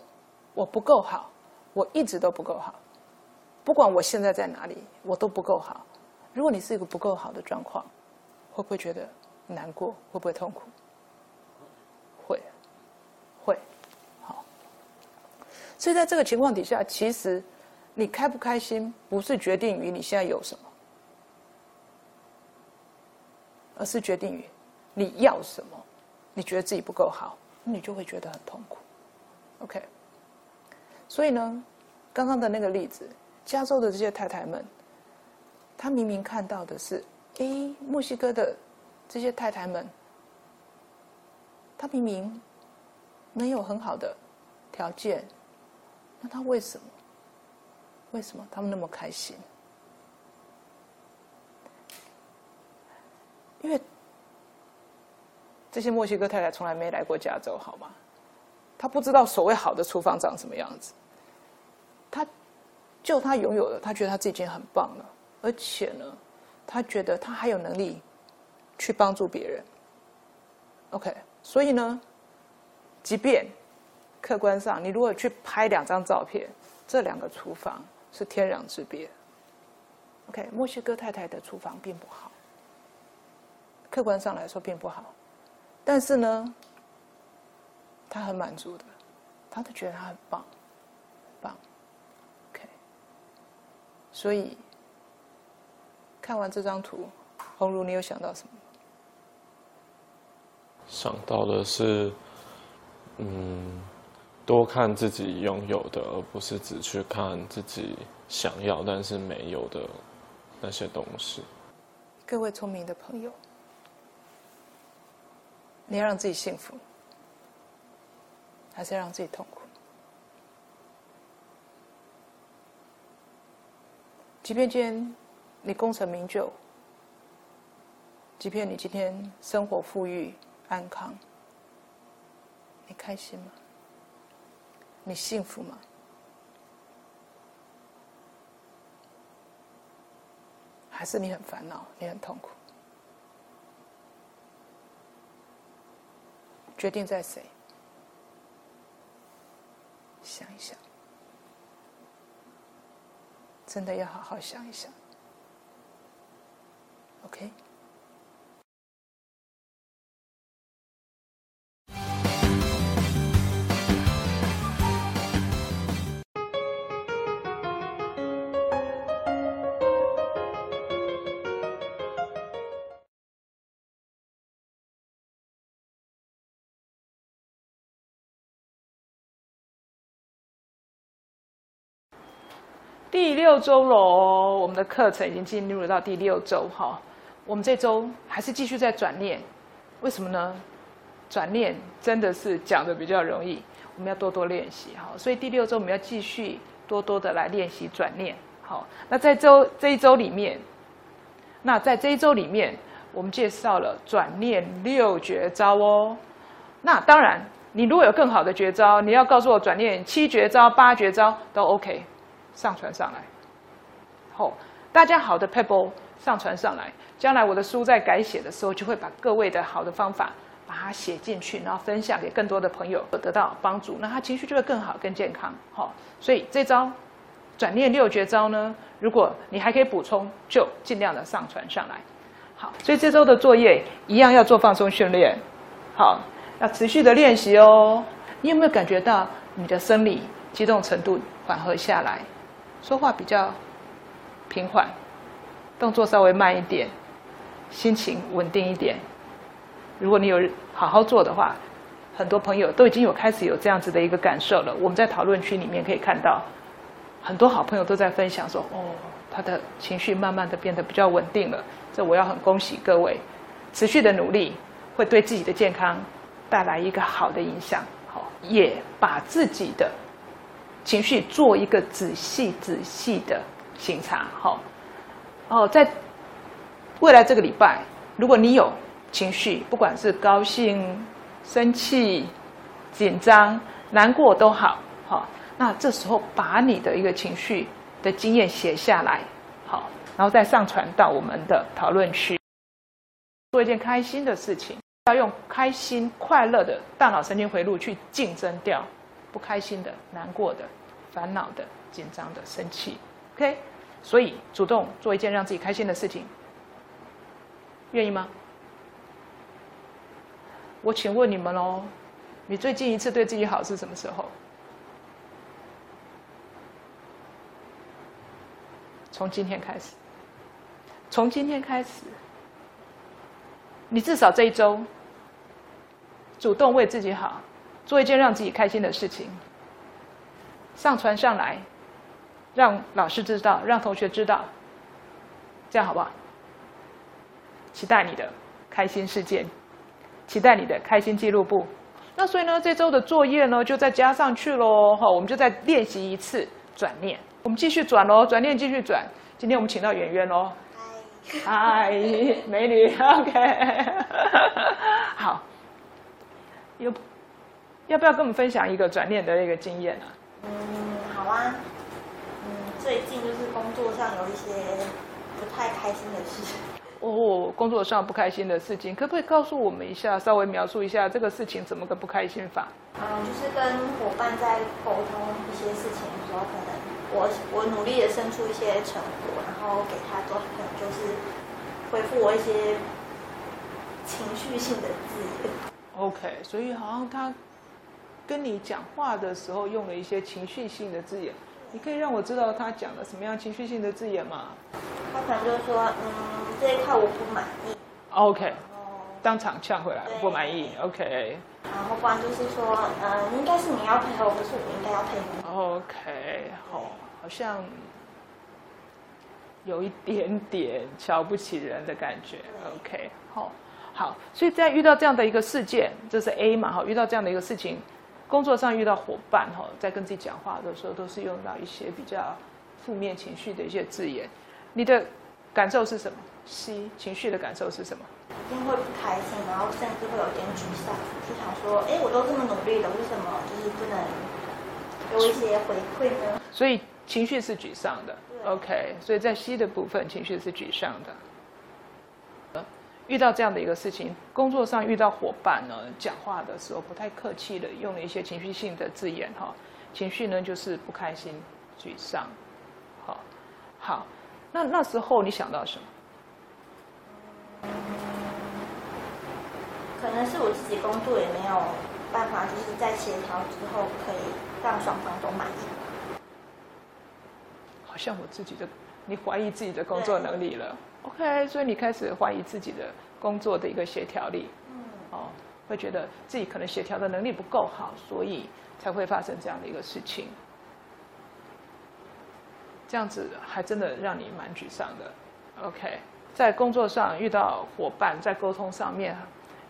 我不够好，我一直都不够好。不管我现在在哪里，我都不够好。如果你是一个不够好的状况，会不会觉得难过？会不会痛苦？会，会。好。所以在这个情况底下，其实你开不开心，不是决定于你现在有什么，而是决定于。你要什么？你觉得自己不够好，你就会觉得很痛苦。OK，所以呢，刚刚的那个例子，加州的这些太太们，她明明看到的是，哎，墨西哥的这些太太们，她明明没有很好的条件，那她为什么？为什么他们那么开心？因为。这些墨西哥太太从来没来过加州，好吗？她不知道所谓好的厨房长什么样子。她就她拥有的，她觉得她自己已经很棒了，而且呢，她觉得她还有能力去帮助别人。OK，所以呢，即便客观上你如果去拍两张照片，这两个厨房是天壤之别。OK，墨西哥太太的厨房并不好，客观上来说并不好。但是呢，他很满足的，他都觉得他很棒，很棒，OK。所以看完这张图，红如，你有想到什么？想到的是，嗯，多看自己拥有的，而不是只去看自己想要但是没有的那些东西。各位聪明的朋友。你要让自己幸福，还是要让自己痛苦？即便今天你功成名就，即便你今天生活富裕安康，你开心吗？你幸福吗？还是你很烦恼，你很痛苦？决定在谁？想一想，真的要好好想一想。OK。第六周喽，我们的课程已经进入到第六周哈。我们这周还是继续在转念，为什么呢？转念真的是讲的比较容易，我们要多多练习哈。所以第六周我们要继续多多的来练习转念。好，那在周这一周里面，那在这一周里面，我们介绍了转念六绝招哦。那当然，你如果有更好的绝招，你要告诉我转念七绝招、八绝招都 OK。上传上来，后大家好的 pebble 上传上来，将来我的书在改写的时候，就会把各位的好的方法把它写进去，然后分享给更多的朋友，得到帮助，那他情绪就会更好、更健康。好，所以这招转念六绝招呢，如果你还可以补充，就尽量的上传上来。好，所以这周的作业一样要做放松训练，好，要持续的练习哦。你有没有感觉到你的生理激动程度缓和下来？说话比较平缓，动作稍微慢一点，心情稳定一点。如果你有好好做的话，很多朋友都已经有开始有这样子的一个感受了。我们在讨论区里面可以看到，很多好朋友都在分享说：“哦，他的情绪慢慢的变得比较稳定了。”这我要很恭喜各位，持续的努力会对自己的健康带来一个好的影响。好，也把自己的。情绪做一个仔细仔细的审查，好，哦，在未来这个礼拜，如果你有情绪，不管是高兴、生气、紧张、难过都好，好，那这时候把你的一个情绪的经验写下来，好，然后再上传到我们的讨论区，做一件开心的事情，要用开心、快乐的大脑神经回路去竞争掉不开心的、难过的、烦恼的、紧张的、生气。OK，所以主动做一件让自己开心的事情，愿意吗？我请问你们喽，你最近一次对自己好是什么时候？从今天开始，从今天开始，你至少这一周主动为自己好，做一件让自己开心的事情，上传上来，让老师知道，让同学知道，这样好不好？期待你的开心事件，期待你的开心记录簿。那所以呢，这周的作业呢，就再加上去喽。哈，我们就再练习一次转念。我们继续转喽，转念继续转。今天我们请到圆圆喽，嗨，美女，OK，好，有要不要跟我们分享一个转念的一个经验啊？嗯，好啊。嗯，最近就是工作上有一些不太开心的事情。哦，工作上不开心的事情，可不可以告诉我们一下，稍微描述一下这个事情怎么个不开心法？嗯，就是跟伙伴在沟通一些事情的时候，可能我我努力的生出一些成果，然后给他都可能就是回复我一些情绪性的字眼。OK，所以好像他跟你讲话的时候用了一些情绪性的字眼，你可以让我知道他讲了什么样情绪性的字眼吗他可能就说，嗯，这一块我不满意，？OK，当场呛回来，我不满意。OK，OK，、然后不然就是说，嗯，应该是你要配合我，不是我应该要配合你。OK，好，好像有一点点瞧不起人的感觉。OK，好，好，所以在遇到这样的一个事件，这是 A 嘛，哈，遇到这样的一个事情，工作上遇到伙伴，哈，在跟自己讲话的时候，都是用到一些比较负面情绪的一些字眼。你的感受是什么？C 情绪的感受是什么？一定会不开心，然后甚至会有点沮丧，就想说，哎，我都这么努力了，为什么就是不能给我一些回馈呢？所以情绪是沮丧的。对 OK，所以在 C 的部分，情绪是沮丧的。呃遇到这样的一个事情，工作上遇到伙伴呢，讲话的时候不太客气的，用了一些情绪性的字眼哈。情绪呢就是不开心、沮丧。好，好，那那时候你想到什么？可能是我自己工作也没有办法，就是在协调之后可以让双方都满意。好像我自己的，你怀疑自己的工作能力了。OK，所以你开始怀疑自己的工作的一个协调力。嗯，哦，会觉得自己可能协调的能力不够好，所以才会发生这样的一个事情。这样子还真的让你蛮沮丧的。OK，在工作上遇到伙伴，在沟通上面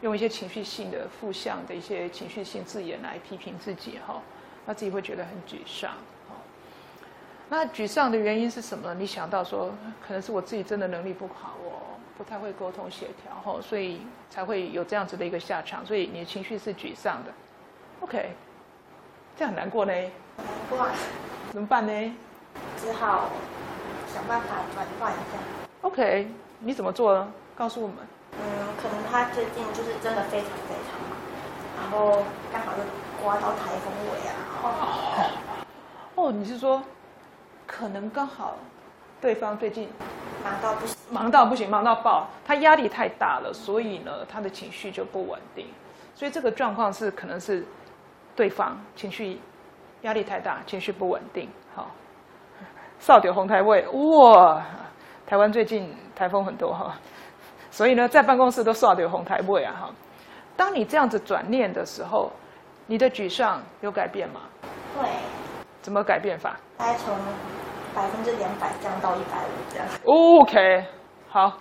用一些情绪性的负向的一些情绪性字眼来批评自己哈，那自己会觉得很沮丧。哦，那沮丧的原因是什么？你想到说，可能是我自己真的能力不好我，不太会沟通协调吼，所以才会有这样子的一个下场，所以你的情绪是沮丧的。OK，这样很难过呢，难过，怎么办呢只好想办法转换一下。？OK，你怎么做呢？告诉我们。嗯，可能他最近就是真的非常非常忙，然后刚好又刮到台风尾啊，哦，哦，你是说，可能刚好对方最近忙到不行。忙到不行，忙到爆，他压力太大了，所以呢，他的情绪就不稳定。所以这个状况是可能是对方情绪压力太大，情绪不稳定。好，少点红台位，哇，台湾最近台风很多哈，所以呢，在办公室都少点红台位啊哈。当你这样子转念的时候，你的沮丧有改变吗？对，怎么改变法大概从百分之两百降到一百五这样。？OK，好，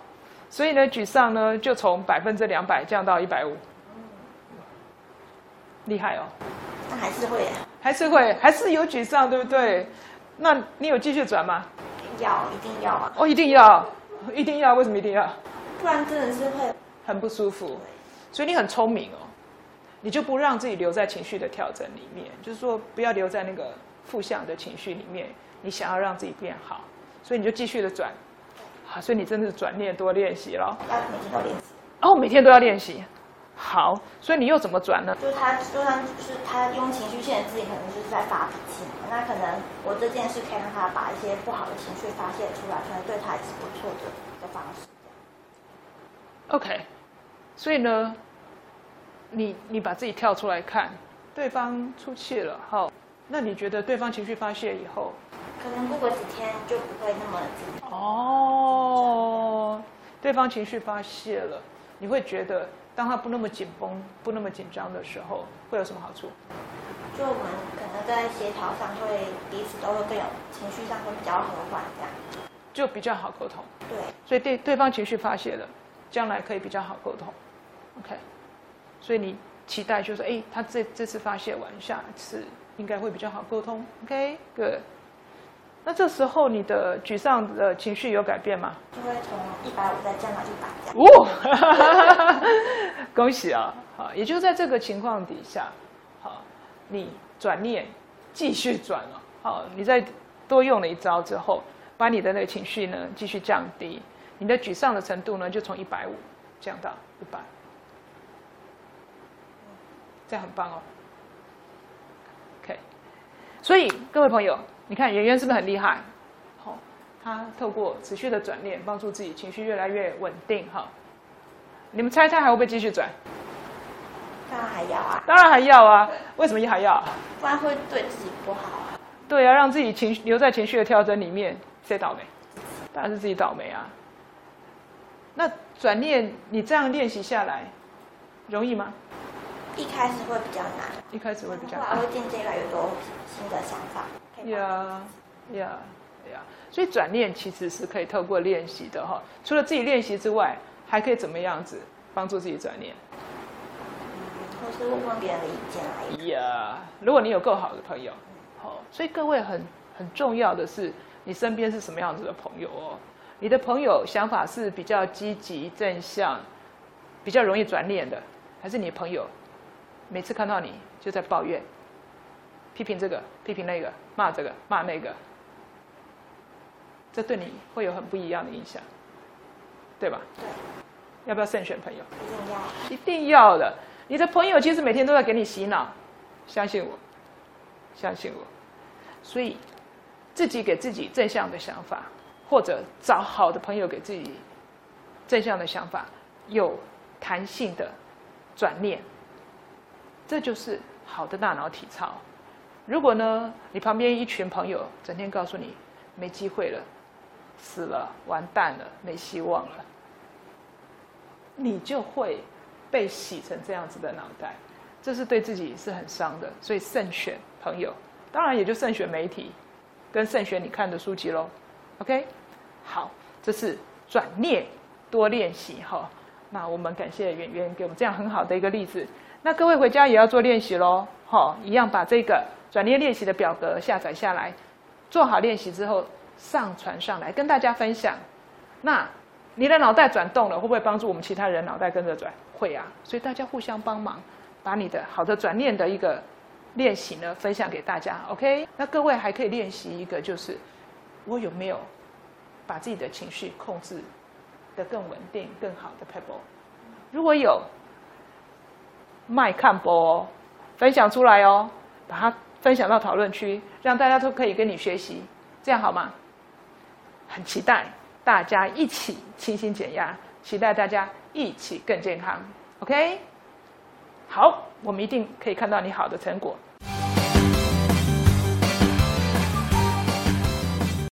所以呢，沮丧呢就从百分之两百降到一百五，厉害哦，那还是会还是会还是有沮丧，对不对？那你有继续转吗？要，一定要啊，哦，一定要，一定要，为什么一定要？不然真的是会。很不舒服，所以你很聪明哦，你就不让自己留在情绪的调整里面，就是说不要留在那个负向的情绪里面，你想要让自己变好，所以你就继续的转，好，所以你真的是转念多练习了。要每天都练习。哦，每天都要练习。好，所以你又怎么转呢？就是他，就算就是他用情绪限制自己，可能就是在发脾气嘛。那可能我这件事可以让他把一些不好的情绪发泄出来，可能对他也是不错的一个方式。OK，所以呢，你你把自己跳出来看，对方出气了，好，那你觉得对方情绪发泄以后，可能过个几天就不会那么紧哦，对方情绪发泄了，你会觉得当他不那么紧绷、不那么紧张的时候，会有什么好处？就我们可能在协调上会彼此都会更有情绪上会比较和缓，这样。就比较好沟通。对，所以对对方情绪发泄了，将来可以比较好沟通。OK，所以你期待就是，哎，他这这次发泄完，下次应该会比较好沟通。OK，good、那这时候你的沮丧的情绪有改变吗？就会从一百五再降到一百。哦，恭喜啊！好，也就在这个情况底下，好，你转念继续转了。好，你再多用了一招之后，把你的那个情绪呢继续降低，你的沮丧的程度呢就从一百五降到一百，这样很棒哦。OK，所以各位朋友，你看圆圆是不是很厉害？好，他透过持续的转念，帮助自己情绪越来越稳定。哈，你们猜猜还会不会继续转？当然还要啊，当然还要啊，为什么还要？不然会对自己不好啊。对啊，让自己情绪留在情绪的跳针里面，谁倒霉？当然是自己倒霉啊。那转念，你这样练习下来，容易吗？一开始会比较难，一开始会比较后来会渐渐越来越多新的想法。呀呀呀！所以转念其实是可以透过练习的哈。除了自己练习之外，还可以怎么样子帮助自己转念？或是问问别人的意见来。呀，如果你有够好的朋友，好，所以各位很很重要的是，你身边是什么样子的朋友哦？你的朋友想法是比较积极正向，比较容易转念的，还是你的朋友每次看到你就在抱怨、批评这个、批评那个、骂这个、骂那个？这对你会有很不一样的影响，对吧？对，要不要慎选朋友？一定要。一定要的。你的朋友其实每天都在给你洗脑，相信我，相信我。所以自己给自己正向的想法，或者找好的朋友给自己正向的想法，有弹性的转念，这就是好的大脑体操。如果呢，你旁边一群朋友整天告诉你没机会了、死了、完蛋了、没希望了，你就会被洗成这样子的脑袋，这是对自己是很伤的。所以慎选朋友，当然也就慎选媒体，跟慎选你看的书籍喽。OK，好，这是转念多练习哈。那我们感谢圆圆给我们这样很好的一个例子。那各位回家也要做练习喽，哈，一样把这个转念练习的表格下载下来，做好练习之后上传上来跟大家分享。那你的脑袋转动了，会不会帮助我们其他人脑袋跟着转？会啊，所以大家互相帮忙，把你的好的转念的一个练习呢分享给大家。OK，那各位还可以练习一个，就是我有没有把自己的情绪控制的更稳定、更好的 pebble？如果有，麦看播哦，分享出来哦，把它分享到讨论区，让大家都可以跟你学习，这样好吗？很期待大家一起清新减压，期待大家一起更健康。OK，好，我们一定可以看到你好的成果。